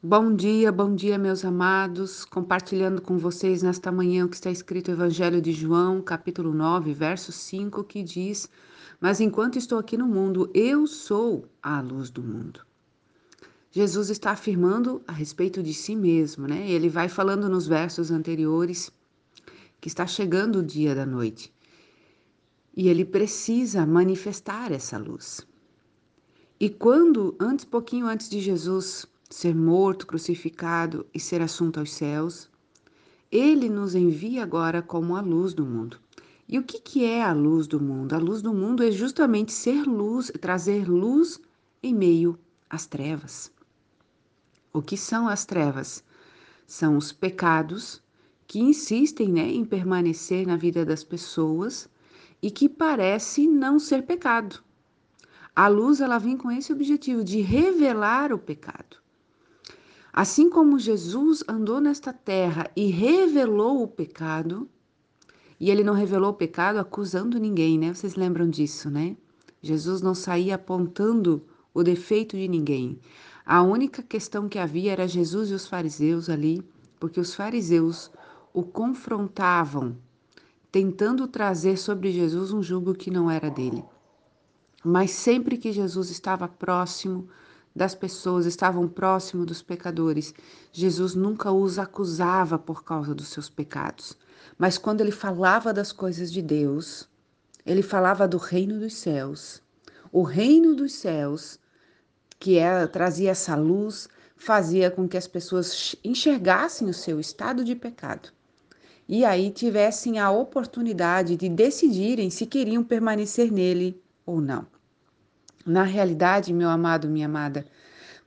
Bom dia, bom dia, meus amados. Compartilhando com vocês nesta manhã o que está escrito no Evangelho de João, capítulo 9, verso 5, que diz: Mas enquanto estou aqui no mundo, eu sou a luz do mundo. Jesus está afirmando a respeito de si mesmo, né? Ele vai falando nos versos anteriores que está chegando o dia da noite e ele precisa manifestar essa luz. E quando, antes, pouquinho antes de Jesus ser morto, crucificado e ser assunto aos céus, ele nos envia agora como a luz do mundo. E o que, que é a luz do mundo? A luz do mundo é justamente ser luz, trazer luz em meio às trevas. O que são as trevas? São os pecados que insistem né, em permanecer na vida das pessoas e que parece não ser pecado. A luz ela vem com esse objetivo de revelar o pecado. Assim como Jesus andou nesta terra e revelou o pecado, e ele não revelou o pecado acusando ninguém, né? Vocês lembram disso, né? Jesus não saía apontando o defeito de ninguém. A única questão que havia era Jesus e os fariseus ali, porque os fariseus o confrontavam, tentando trazer sobre Jesus um jugo que não era dele. Mas sempre que Jesus estava próximo, das pessoas, estavam próximo dos pecadores. Jesus nunca os acusava por causa dos seus pecados, mas quando ele falava das coisas de Deus, ele falava do reino dos céus. O reino dos céus, que é, trazia essa luz, fazia com que as pessoas enxergassem o seu estado de pecado e aí tivessem a oportunidade de decidirem se queriam permanecer nele ou não. Na realidade, meu amado, minha amada,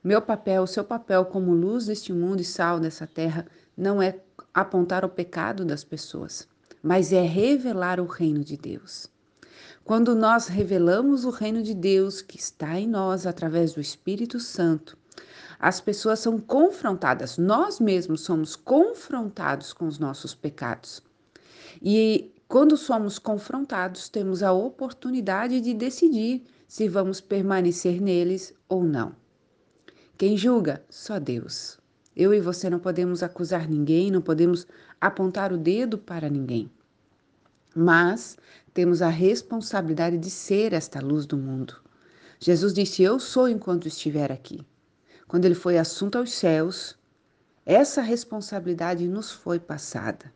meu papel, seu papel como luz deste mundo e sal dessa terra não é apontar o pecado das pessoas, mas é revelar o reino de Deus. Quando nós revelamos o reino de Deus que está em nós através do Espírito Santo, as pessoas são confrontadas, nós mesmos somos confrontados com os nossos pecados. E quando somos confrontados, temos a oportunidade de decidir se vamos permanecer neles ou não. Quem julga? Só Deus. Eu e você não podemos acusar ninguém, não podemos apontar o dedo para ninguém. Mas temos a responsabilidade de ser esta luz do mundo. Jesus disse: Eu sou enquanto estiver aqui. Quando ele foi assunto aos céus, essa responsabilidade nos foi passada.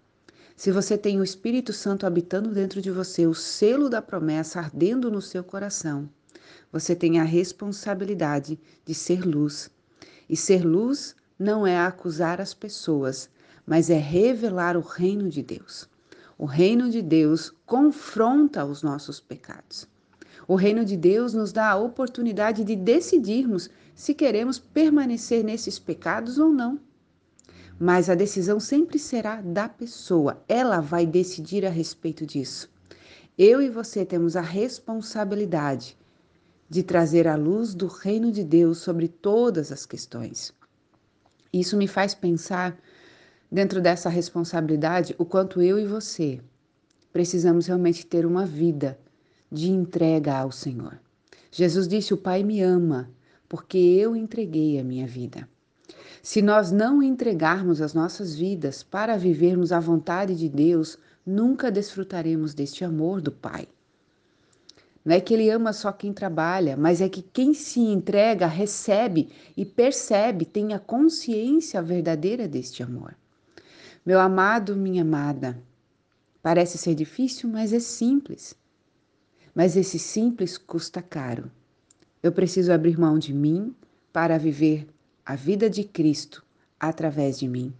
Se você tem o Espírito Santo habitando dentro de você, o selo da promessa ardendo no seu coração, você tem a responsabilidade de ser luz. E ser luz não é acusar as pessoas, mas é revelar o reino de Deus. O reino de Deus confronta os nossos pecados. O reino de Deus nos dá a oportunidade de decidirmos se queremos permanecer nesses pecados ou não. Mas a decisão sempre será da pessoa, ela vai decidir a respeito disso. Eu e você temos a responsabilidade de trazer a luz do reino de Deus sobre todas as questões. Isso me faz pensar, dentro dessa responsabilidade, o quanto eu e você precisamos realmente ter uma vida de entrega ao Senhor. Jesus disse: O Pai me ama, porque eu entreguei a minha vida. Se nós não entregarmos as nossas vidas para vivermos a vontade de Deus, nunca desfrutaremos deste amor do Pai. Não é que ele ama só quem trabalha, mas é que quem se entrega recebe e percebe, tem a consciência verdadeira deste amor. Meu amado, minha amada, parece ser difícil, mas é simples. Mas esse simples custa caro. Eu preciso abrir mão de mim para viver a vida de Cristo através de mim.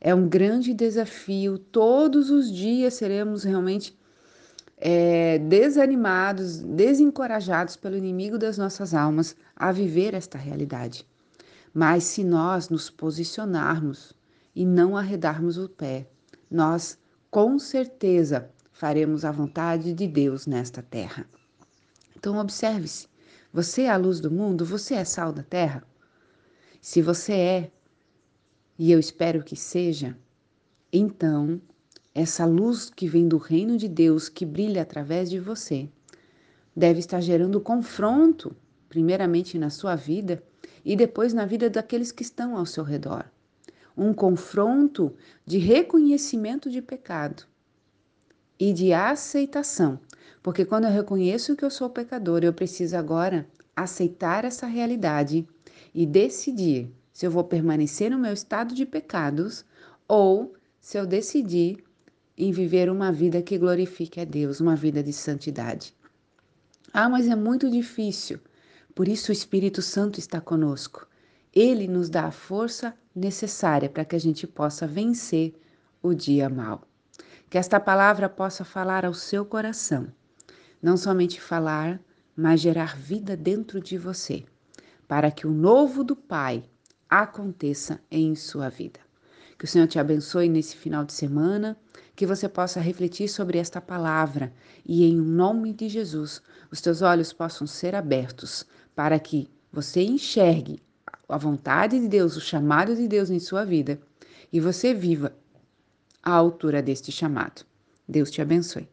É um grande desafio. Todos os dias seremos realmente é, desanimados, desencorajados pelo inimigo das nossas almas a viver esta realidade. Mas se nós nos posicionarmos e não arredarmos o pé, nós com certeza faremos a vontade de Deus nesta terra. Então, observe-se: você é a luz do mundo, você é sal da terra? Se você é, e eu espero que seja, então essa luz que vem do reino de Deus, que brilha através de você, deve estar gerando confronto, primeiramente na sua vida e depois na vida daqueles que estão ao seu redor. Um confronto de reconhecimento de pecado e de aceitação, porque quando eu reconheço que eu sou pecador, eu preciso agora aceitar essa realidade e decidir se eu vou permanecer no meu estado de pecados ou se eu decidir em viver uma vida que glorifique a Deus, uma vida de santidade. Ah, mas é muito difícil. Por isso o Espírito Santo está conosco. Ele nos dá a força necessária para que a gente possa vencer o dia mal. Que esta palavra possa falar ao seu coração. Não somente falar, mas gerar vida dentro de você, para que o novo do Pai aconteça em sua vida. Que o Senhor te abençoe nesse final de semana, que você possa refletir sobre esta palavra e, em nome de Jesus, os teus olhos possam ser abertos para que você enxergue a vontade de Deus, o chamado de Deus em sua vida e você viva à altura deste chamado. Deus te abençoe.